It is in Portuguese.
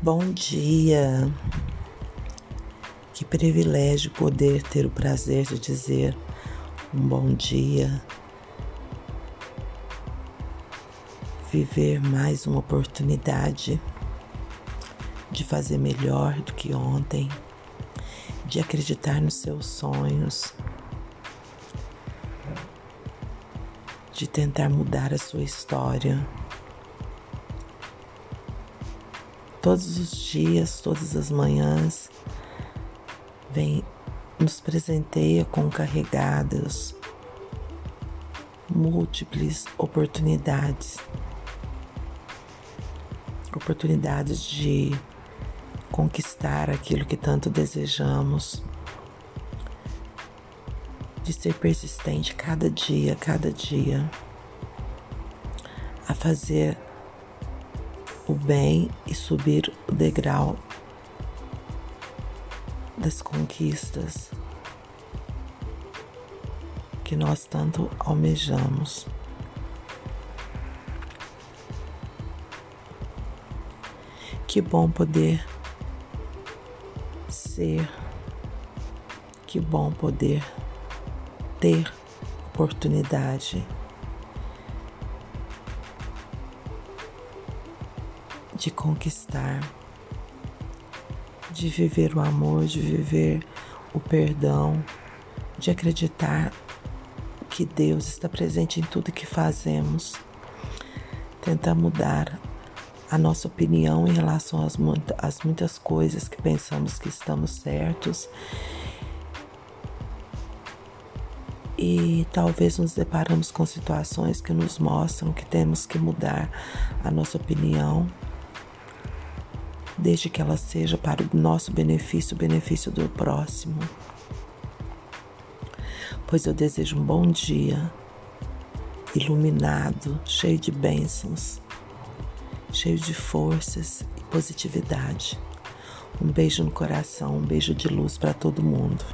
Bom dia. Que privilégio poder ter o prazer de dizer um bom dia. Viver mais uma oportunidade de fazer melhor do que ontem, de acreditar nos seus sonhos, de tentar mudar a sua história. Todos os dias, todas as manhãs, vem nos presenteia com carregadas múltiplas oportunidades. Oportunidades de conquistar aquilo que tanto desejamos, de ser persistente cada dia, cada dia, a fazer o bem e subir o degrau das conquistas que nós tanto almejamos. Que bom poder ser, que bom poder ter oportunidade de conquistar, de viver o amor, de viver o perdão, de acreditar que Deus está presente em tudo que fazemos. Tentar mudar a nossa opinião em relação às, às muitas coisas que pensamos que estamos certos e talvez nos deparamos com situações que nos mostram que temos que mudar a nossa opinião desde que ela seja para o nosso benefício, o benefício do próximo. Pois eu desejo um bom dia, iluminado, cheio de bênçãos, cheio de forças e positividade. Um beijo no coração, um beijo de luz para todo mundo.